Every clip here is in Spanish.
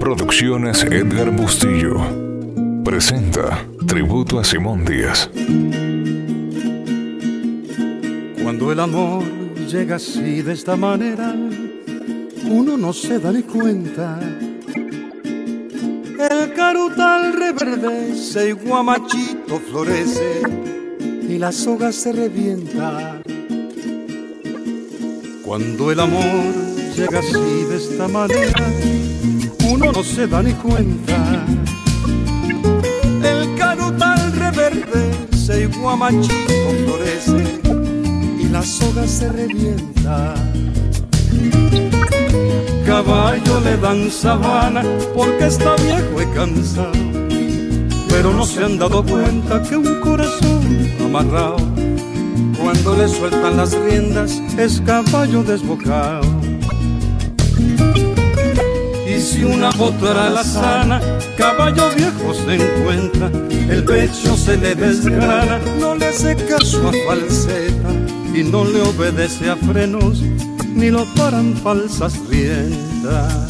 Producciones Edgar Bustillo presenta Tributo a Simón Díaz. Cuando el amor llega así de esta manera, uno no se da ni cuenta. El carutal reverdece y guamachito florece y la soga se revienta. Cuando el amor llega así de esta manera, uno no se da ni cuenta. El carutal reverdece y guamachito florece la soga se revienta. Caballo le dan sabana porque está viejo y cansado, pero no se han dado cuenta que un corazón amarrado, cuando le sueltan las riendas, es caballo desbocado. Y si una potra la sana, caballo viejo se encuentra, el pecho se le desgrana, no le hace caso a falseta y no le obedece a frenos ni lo paran falsas riendas.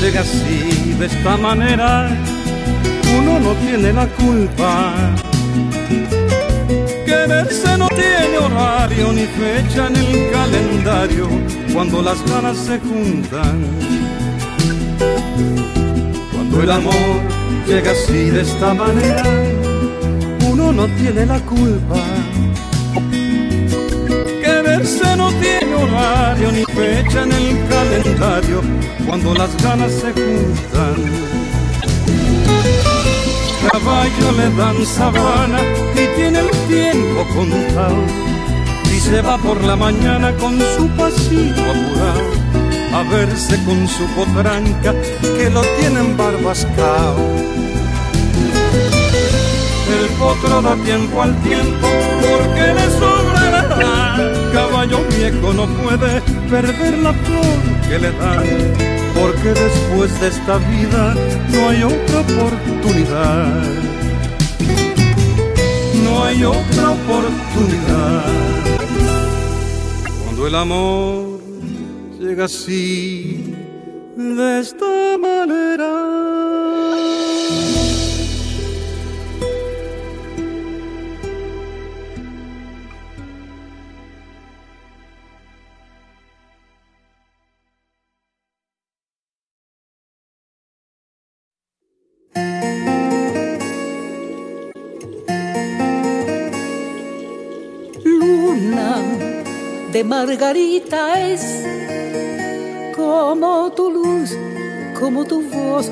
Llega así, de esta manera, uno no tiene la culpa horario ni fecha en el calendario cuando las ganas se juntan. Cuando el amor llega así de esta manera, uno no tiene la culpa. Quererse no tiene horario ni fecha en el calendario cuando las ganas se juntan caballo le dan sabana y tiene el tiempo contado. Se va por la mañana con su pasito apurado a verse con su potranca que lo tienen barbascao. El potro da tiempo al tiempo porque le sobrará. Caballo viejo no puede perder la flor que le dan porque después de esta vida no hay otra oportunidad. No hay otra oportunidad. Cuando el amor llega así, de esta manera. De Margarita es como tu luz, como tu voz,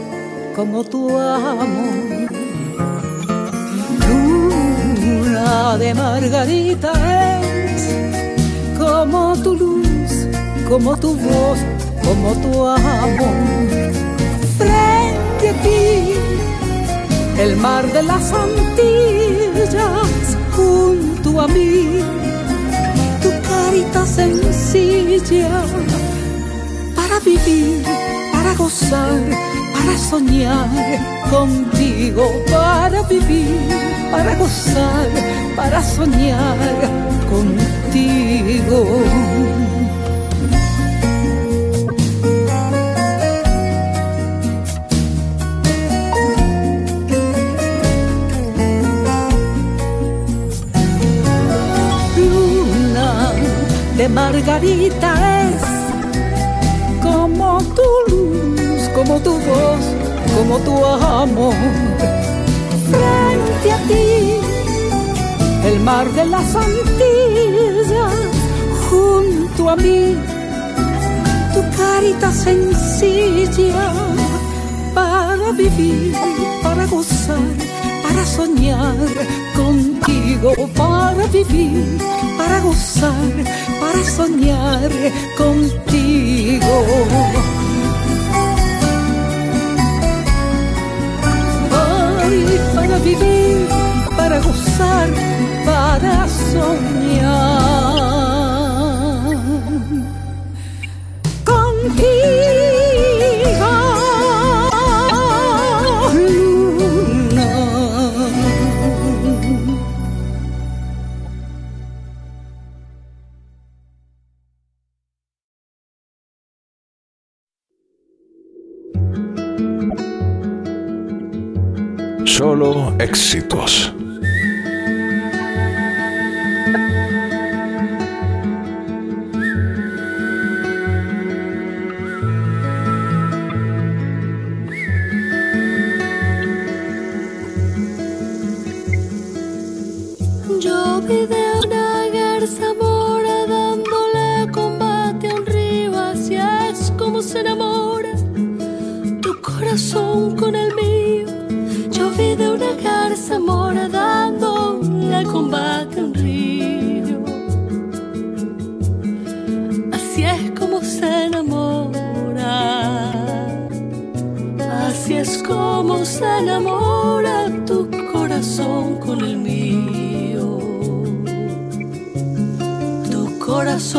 como tu amor. Luna de Margarita es como tu luz, como tu voz, como tu amor. Frente a ti, el mar de las Antillas, junto a mí carita sencilla para vivir, para gozar, para soñar contigo, para vivir, para gozar, para soñar contigo. Margarita es como tu luz, como tu voz, como tu amor. Frente a ti, el mar de las Antillas, junto a mí, tu carita sencilla para vivir, para gozar, para soñar contigo, para vivir, para gozar, para soñar contigo. Para vivir, para gozar, para soñar. Solo éxitos. Más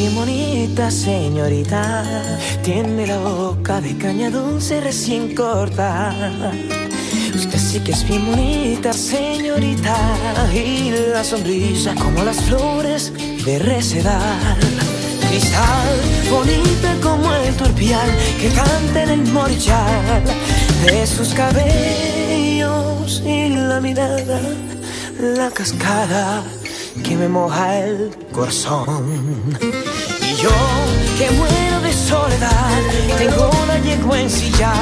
bien bonita, señorita. Tiene la boca de caña dulce recién corta. Usted sí que es bien bonita, señorita. Y la sonrisa como las flores de recedal. Cristal, bonita como el turpial que canta en el morchal de sus cabellos y la mirada, la cascada que me moja el corazón. Y yo que muero de soledad, tengo la yegua en silla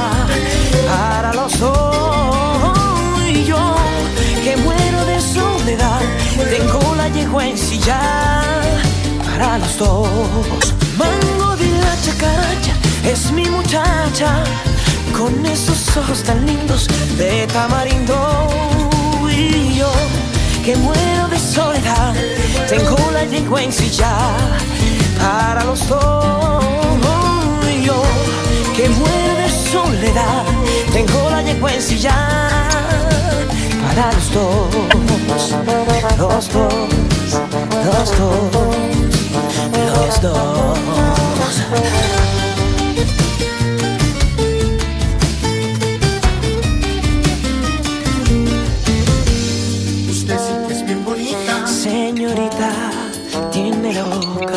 para los dos. Y yo que muero de soledad, tengo la yegua en silla para los dos. Mango de la chacaracha es mi muchacha, con esos ojos tan lindos de tamarindo. Y yo que muero de soledad, tengo la en silla para los dos. Yo que muero de soledad, tengo la en silla para los dos, los dos, los dos, los dos.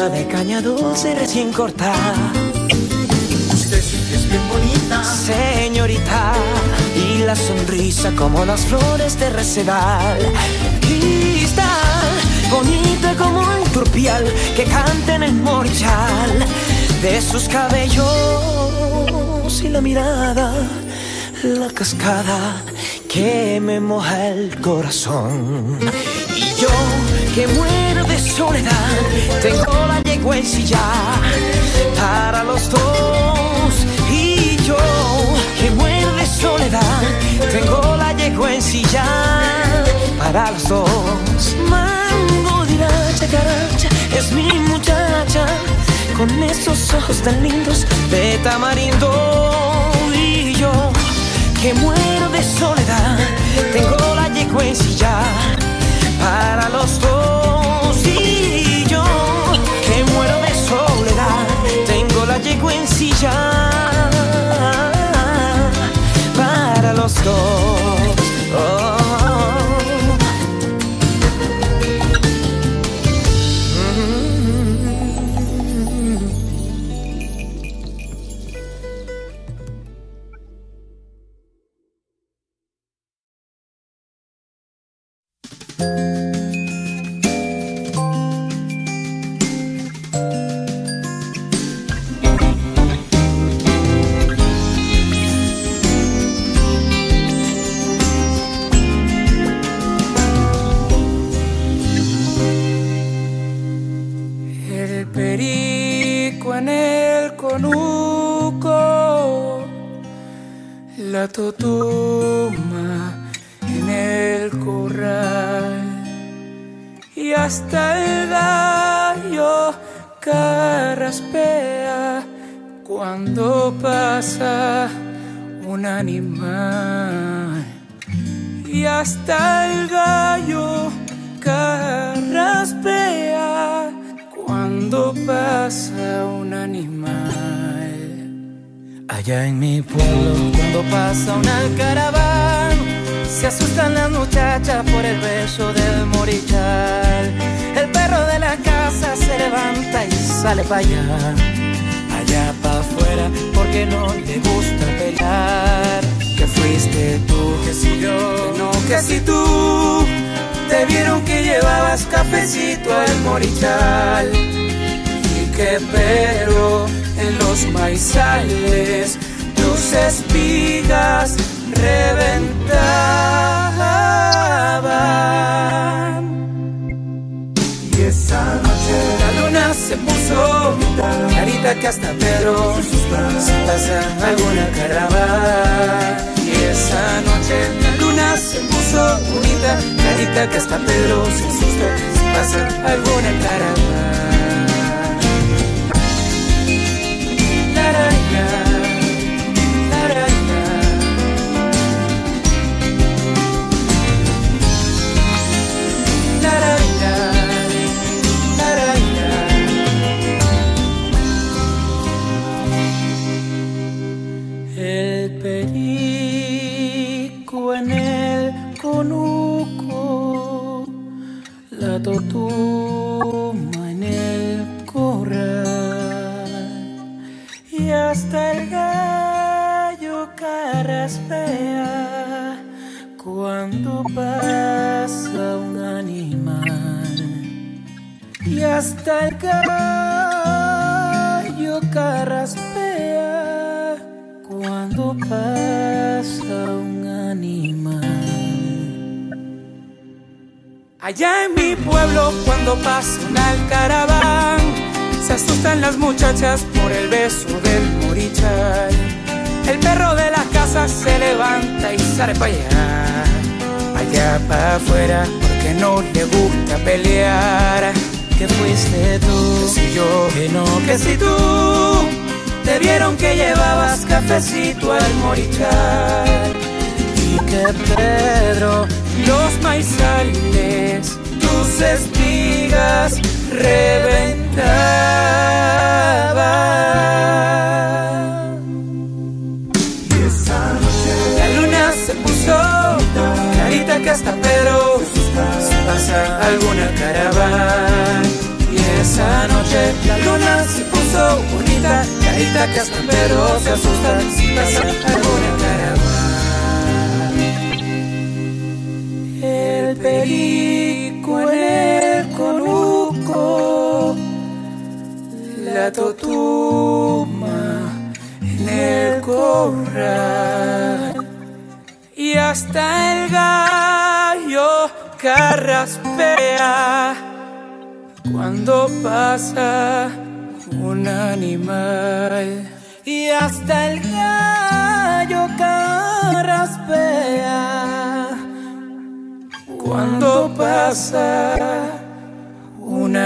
De caña dulce recién cortada. Usted sí que es bien bonita. Señorita, y la sonrisa como las flores de resedal. Y está bonita como el turpial que canta en el morchal de sus cabellos y la mirada, la cascada que me moja el corazón. Yo que muero de soledad, tengo la yegua en silla para los dos. Y yo que muero de soledad, tengo la yegua en silla para los dos. Mango de la chacaracha es mi muchacha, con esos ojos tan lindos de tamarindo. Y yo que muero de soledad, tengo la yegua en silla para los dos. Y yo que muero de soledad, tengo la yegua en silla para los dos. Oh. Para allá, para afuera, porque no le gusta pelear. Que fuiste tú, que si yo, que no, que si tú. Te vieron que llevabas cafecito al morichal y que pero en los maizales tus espigas reventaban. Se puso clarita que hasta Pedro se pasa alguna caravana. Y esa noche la luna se puso bonita, clarita que hasta Pedro se asustó si pasa alguna caravana. La totuma en el corral y hasta el gallo carraspea cuando pasa un animal y hasta el gallo carraspea cuando pasa un animal. Allá en mi pueblo cuando pasa un caraván se asustan las muchachas por el beso del morichal. El perro de la casa se levanta y sale para allá, allá para afuera, porque no le gusta pelear. Que fuiste tú, que si yo, que no, que si tú. Te vieron que llevabas cafecito al morichal. Y que Pedro, los maizales, tus espigas reventaba. Y esa noche la luna se puso clarita que hasta Pedro si pasa alguna caravana. Y esa noche la luna se puso bonita, clarita que hasta Pedro se asusta si pasa alguna caravana. El perico en el conuco, la totuma en el corral y hasta el gallo carraspea cuando pasa un animal. Y hasta el gallo carraspea cuando pasa un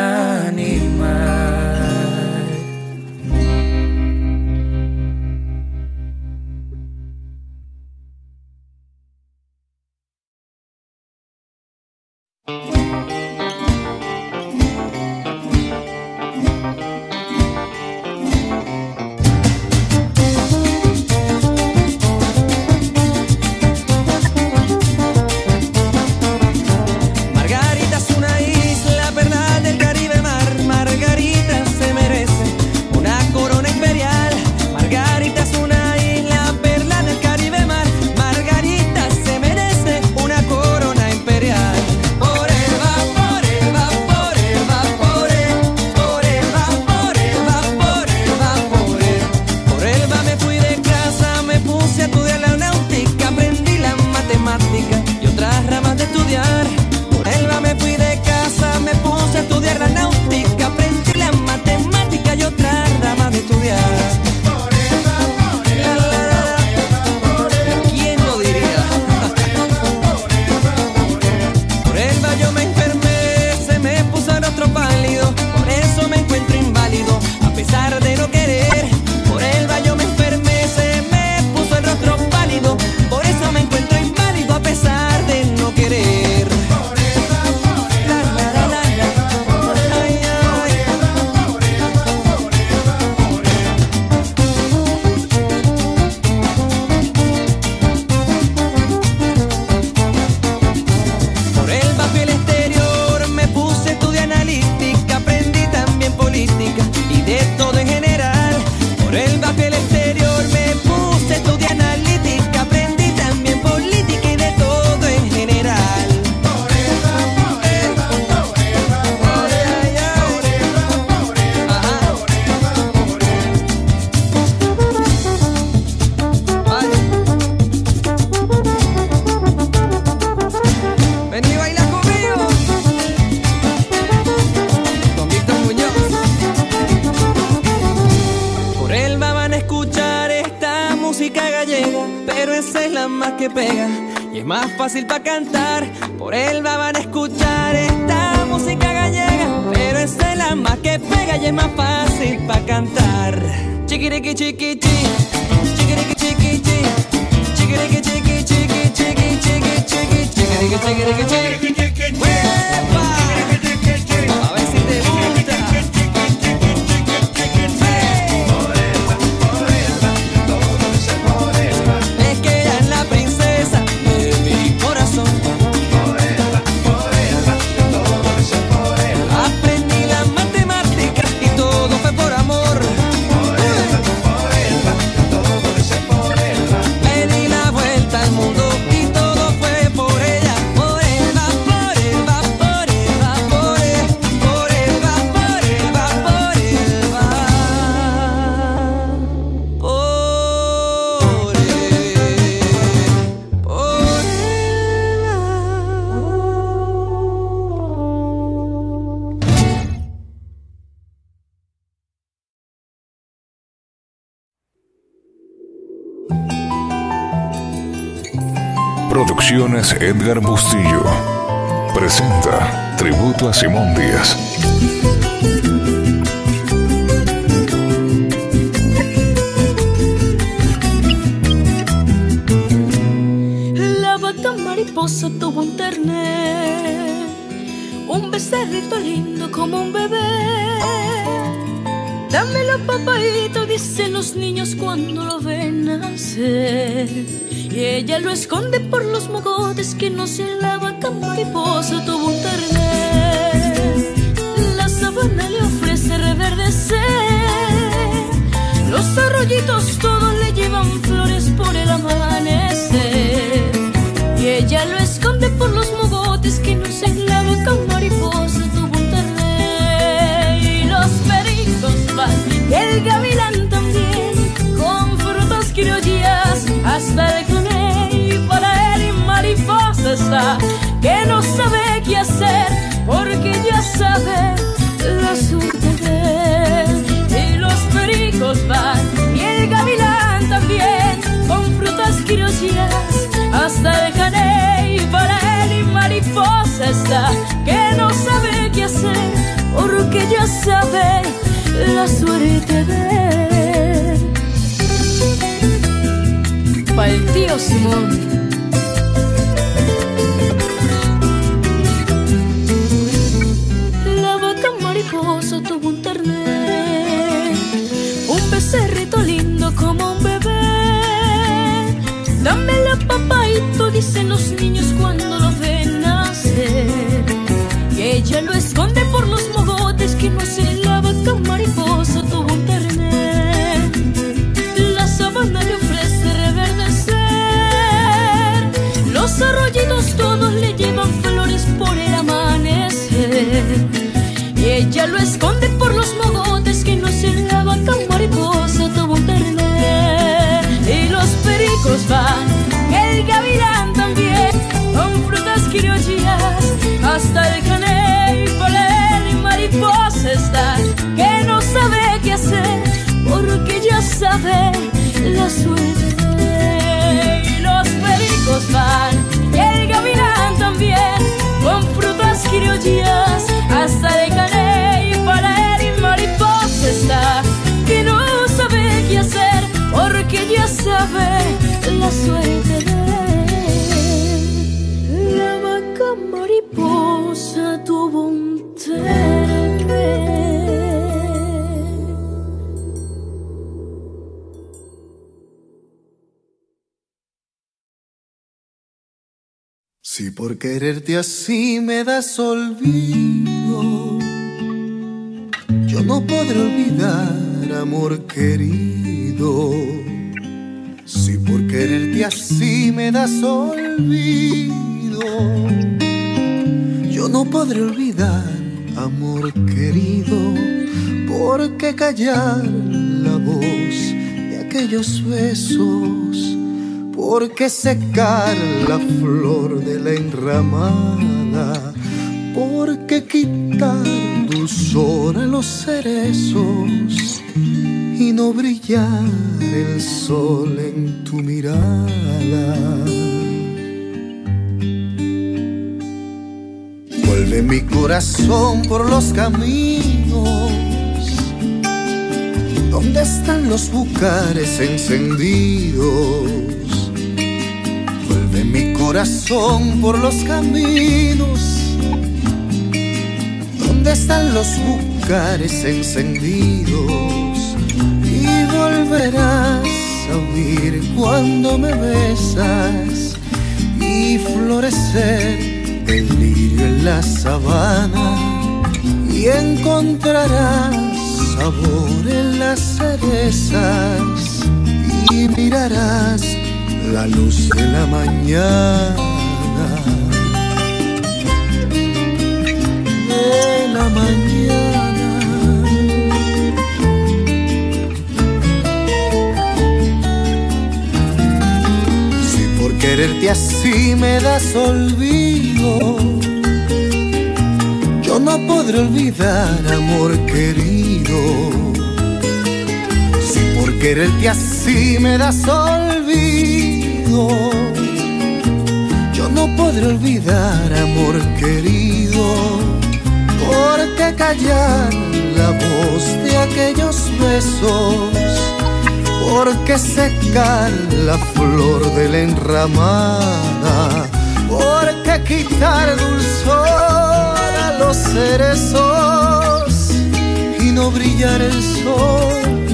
Y es más fácil para cantar. Chiquiriqui chiqui chi. Chiquiriqui chiqui chi. Chiquiriqui chiqui chiqui chiqui chiqui chiqui Chiquiriqui chiquiriqui chi ¡Huepa! A Edgar Bustillo. Presenta Tributo a Simón Díaz. La vaca mariposa tuvo un terner, un becerrito lindo como un bebé. Dámelo, papaito, dicen los niños cuando lo ven nacer. Y ella lo esconde por los mogotes que no se la vaca mariposa tuvo un terner. La sabana le ofrece reverdecer. Los arroyitos todos le llevan flores por el amanecer. Que no sabe qué hacer, porque ya sabe de él. Y los pericos van, y el gavilán también, con frutas criollas hasta el caney. Para él y mariposa está, que no sabe qué hacer, porque ya sabe la suerte de él. Pa' el tío Simón. Dicen los niños cuando lo ven nacer. Y ella lo esconde por los mogotes que no se la vaca mariposa tuvo un terner. La sabana le ofrece reverdecer. Los arroyitos todos le llevan flores por el amanecer. Y ella lo esconde hasta el caney. Por él y mariposa está, que no sabe qué hacer, porque ya sabe la suerte. Y los pericos van, y el gavilán también, con frutas criollas quererte así me das olvido, yo no podré olvidar, amor querido. Si por quererte así me das olvido, yo no podré olvidar, amor querido, porque callar la voz de aquellos besos porque secar la flor de la enramada, porque quitar dulzor a los cerezos y no brillar el sol en tu mirada. Vuelve mi corazón por los caminos. ¿Dónde están los bucares encendidos? Corazón por los caminos. ¿Dónde están los bucares encendidos? Y volverás a oír cuando me besas y florecer el lirio en la sabana y encontrarás sabor en las cerezas la luz de la mañana. De la mañana. Si por quererte así me das olvido, yo no podré olvidar, amor querido. Si por quererte así me das olvido, no podré olvidar, amor querido, porque callar la voz de aquellos besos, porque secar la flor de la enramada, porque quitar dulzor a los cerezos y no brillar el sol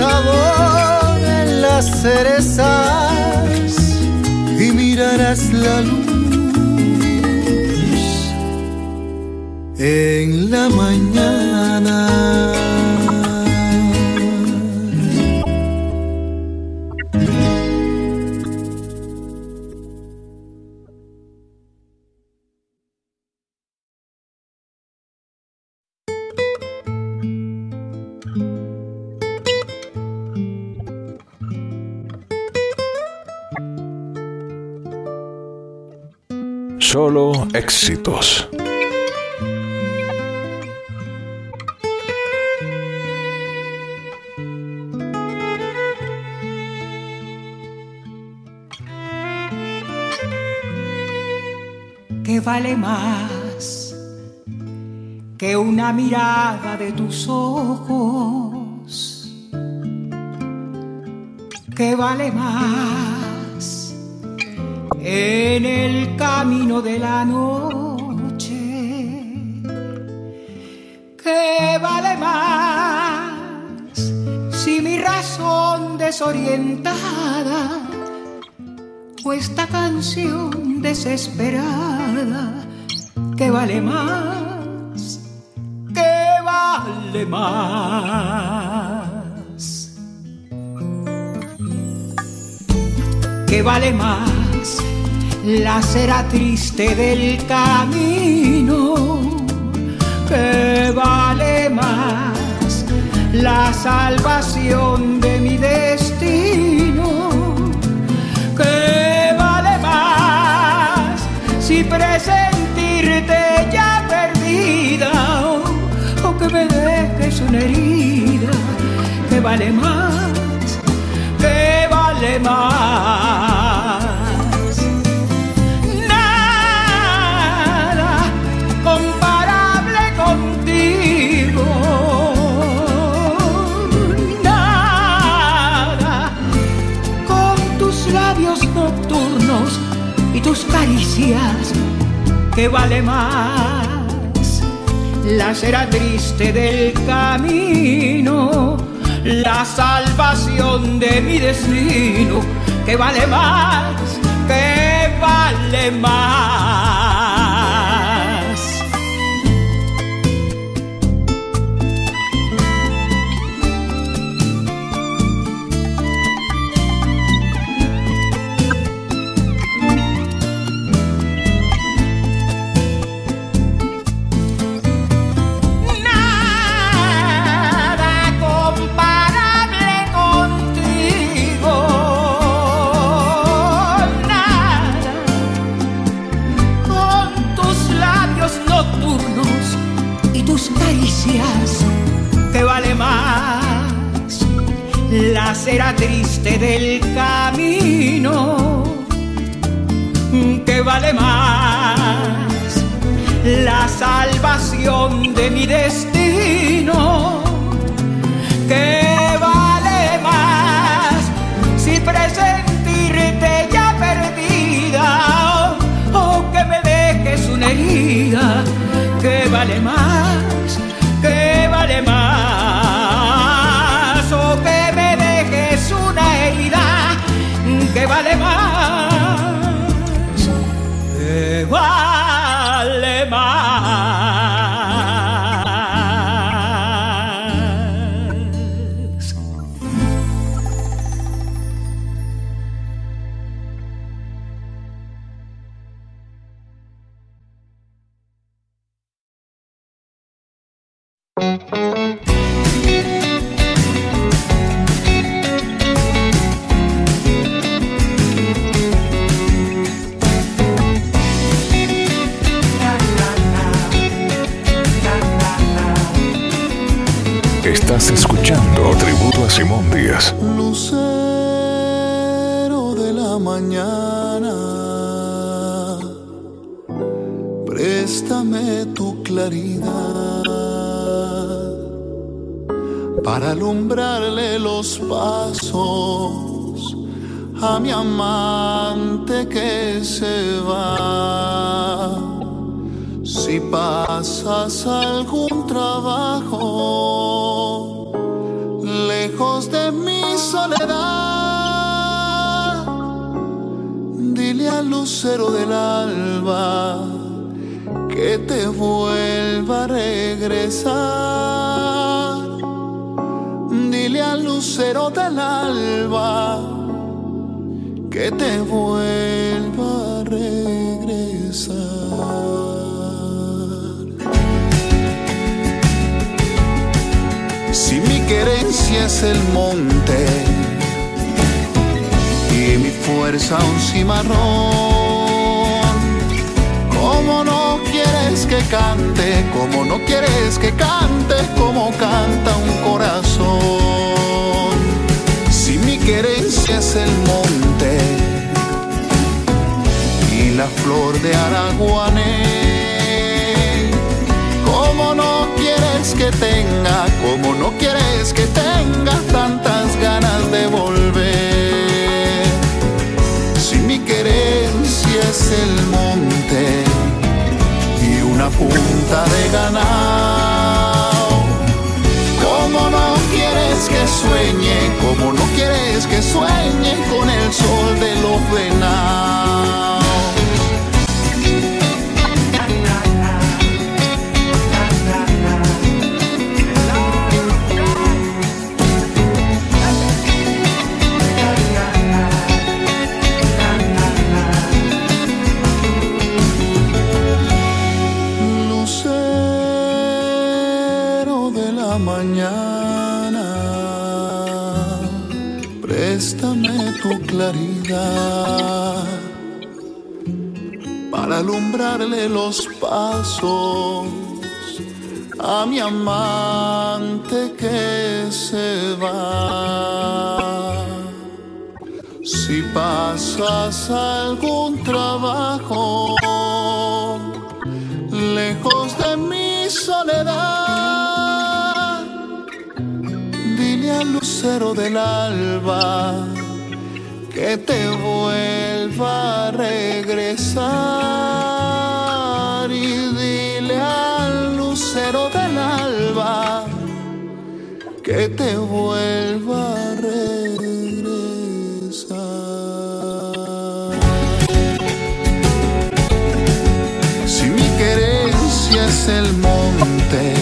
sabor en las cerezas y mirarás la luz en la mañana. Éxitos. ¿Qué vale más que una mirada de tus ojos? ¿Qué vale más? Camino de la noche ¿Qué vale más si mi razón desorientada o esta canción desesperada ¿Qué vale más ¿Qué vale más. ¿Qué vale más la cera triste del camino que vale más la salvación de mi destino que vale más si presentirte ya perdida o, que me dejes una herida que vale más que vale más caricias, que vale más la cera triste del camino, la salvación de mi destino, que vale más, que vale más. Triste del camino que vale más la salvación de mi destino que vale más si presentirte ya perdida o que me dejes una herida que vale más Mondias. Lucero de la mañana, préstame tu claridad para alumbrarle los pasos a mi amante que se va. Si pasas algún trabajo de mi soledad, dile al lucero del alba que te vuelva a regresar. Dile al lucero del alba que te vuelva Si mi querencia es el monte y mi fuerza un cimarrón, ¿cómo no quieres que cante? ¿Cómo no quieres que cante como canta un corazón? querencia es el monte y la flor de Araguané. Quieres que tenga, como no quieres que tenga tantas ganas de volver. Si mi querencia es el monte y una punta de ganado, como no quieres que sueñe, como no quieres que sueñe con el sol de los venados. Para alumbrarle los pasos a mi amante que se va. Si pasas algún trabajo lejos de mi soledad, dile al lucero del alba que te vuelva a regresar y dile al lucero del alba que te vuelva a regresar. Si mi querencia es el monte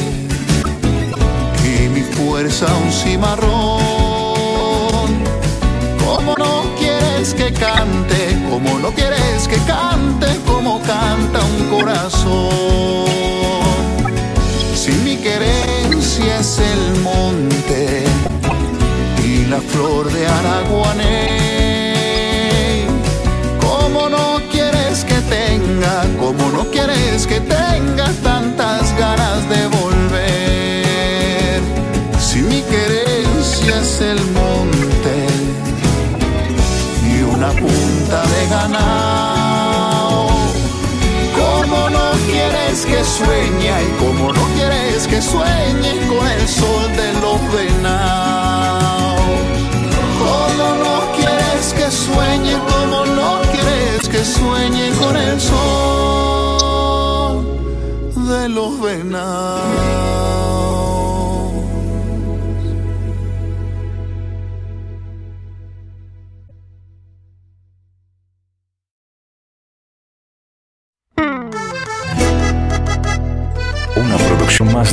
y mi fuerza un cimarrón, como no quieres que cante, como canta un corazón. Si mi querencia es el monte y la flor de Araguané, como no quieres que tenga, como no quieres que tenga tantas ganas de volver. Si mi querencia es el monte una punta de ganado, como no quieres que sueñe y como no quieres que sueñe con el sol de los venados.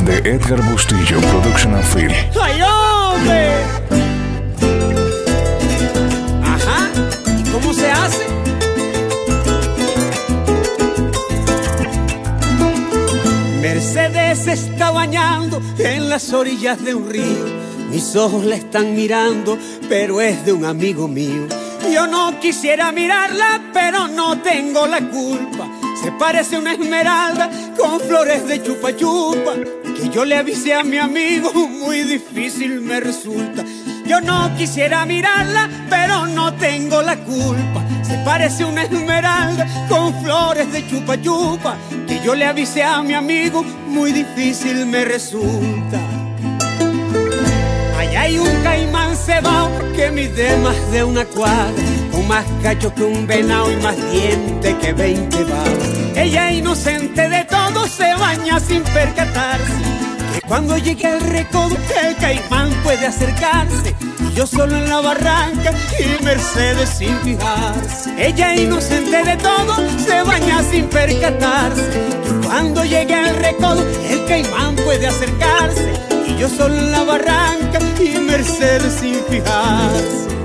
De Edgar Bustillo, Production and Film. ¡Ay! Ajá, ¿y cómo se hace? Mercedes está bañando en las orillas de un río. Mis ojos la están mirando, pero es de un amigo mío. Yo no quisiera mirarla, pero no tengo la culpa. Se parece a una esmeralda con flores de chupa chupa. Que yo le avisé a mi amigo, muy difícil me resulta. Yo no quisiera mirarla, pero no tengo la culpa. Se parece una esmeralda con flores de chupa chupa. Que yo le avisé a mi amigo, muy difícil me resulta. Allá hay un caimán cebao que mide más de una cuadra. Con más cacho que un venado y más diente que veinte babas. Ella inocente de todo se baña sin percatarse cuando llegue al recodo el caimán puede acercarse y yo solo en la barranca y Mercedes sin fijarse. Ella inocente de todo se baña sin percatarse. cuando llegue al recodo el caimán puede acercarse y yo solo en la barranca y Mercedes sin fijarse.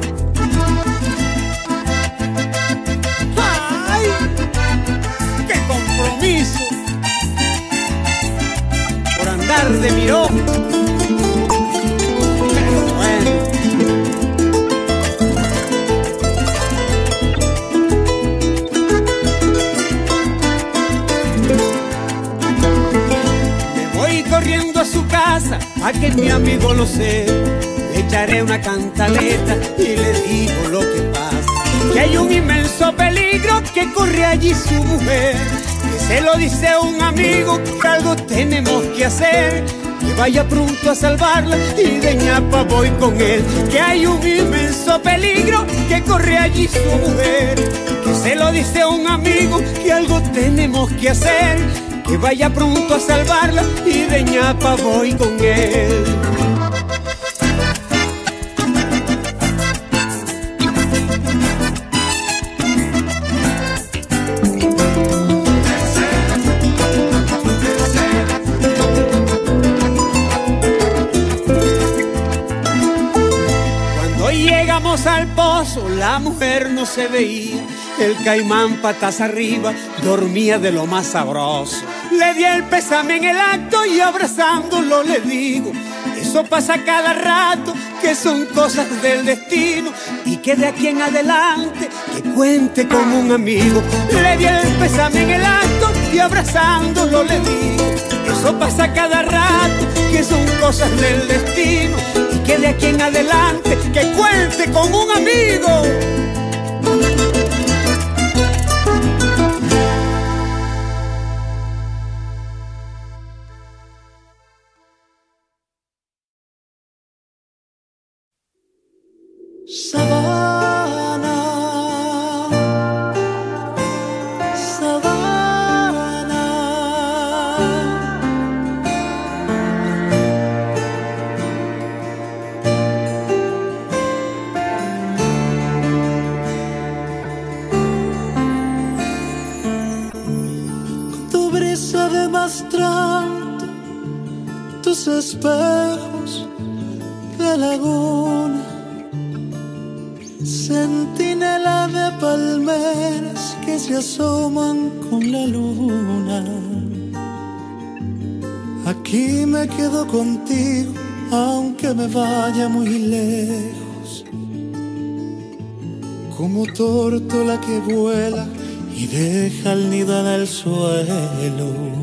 De miró. corriendo a su casa a que mi amigo lo sé. Le echaré una cantaleta y le digo lo que pasa. Que hay un inmenso peligro que corre allí su mujer se lo dice un amigo que algo tenemos que hacer. Que vaya pronto a salvarla y de ñapa voy con él. Que hay un inmenso peligro que corre allí su mujer. Que se lo dice un amigo que algo tenemos que hacer. Que vaya pronto a salvarla y de ñapa voy con él. La mujer no se veía. El caimán patas arriba dormía de lo más sabroso. Le di el pésame en el acto y abrazándolo le digo, eso pasa cada rato, que son cosas del destino y que de aquí en adelante que cuente como un amigo. Le di el pésame en el acto y abrazándolo le digo, eso pasa cada rato, que son cosas del destino que de aquí en adelante que cuente con un amigo. Espejos de laguna, centinela de palmeras que se asoman con la luna. Aquí me quedo contigo, aunque me vaya muy lejos, como tórtola que vuela y deja el nido en el suelo.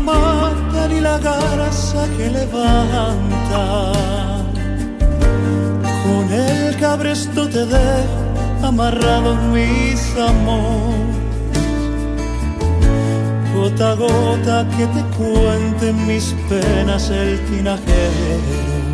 Ni la garza que levanta. Con el cabresto te dejo amarrado mis amores, gota a gota que te cuenten mis penas el tinajero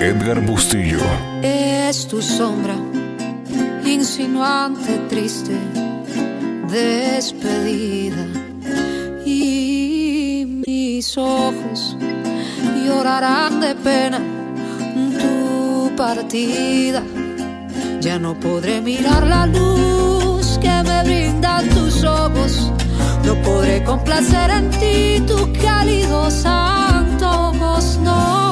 Edgar Bustillo. Es tu sombra, insinuante, triste, despedida. Y mis ojos llorarán de pena tu partida. Ya no podré mirar la luz que me brindan tus ojos. No podré complacer en ti tu cálido santo no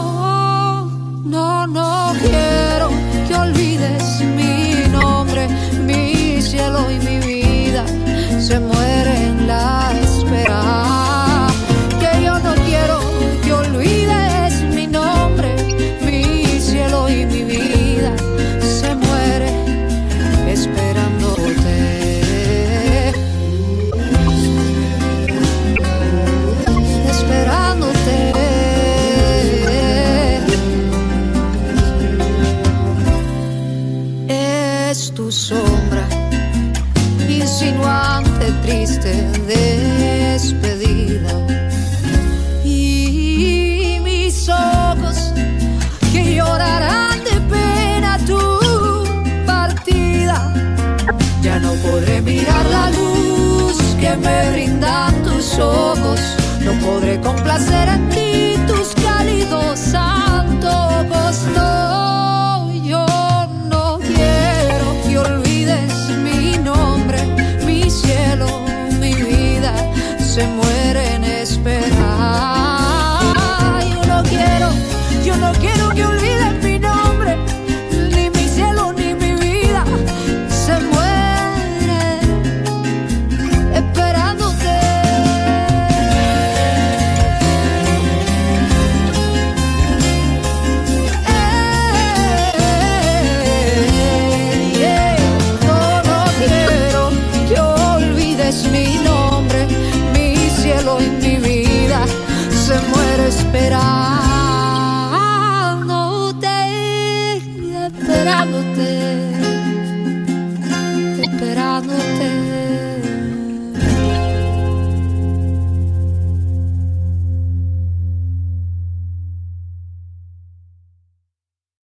no, no quiero que olvides mi nombre, mi cielo y mi vida. Se mueren en la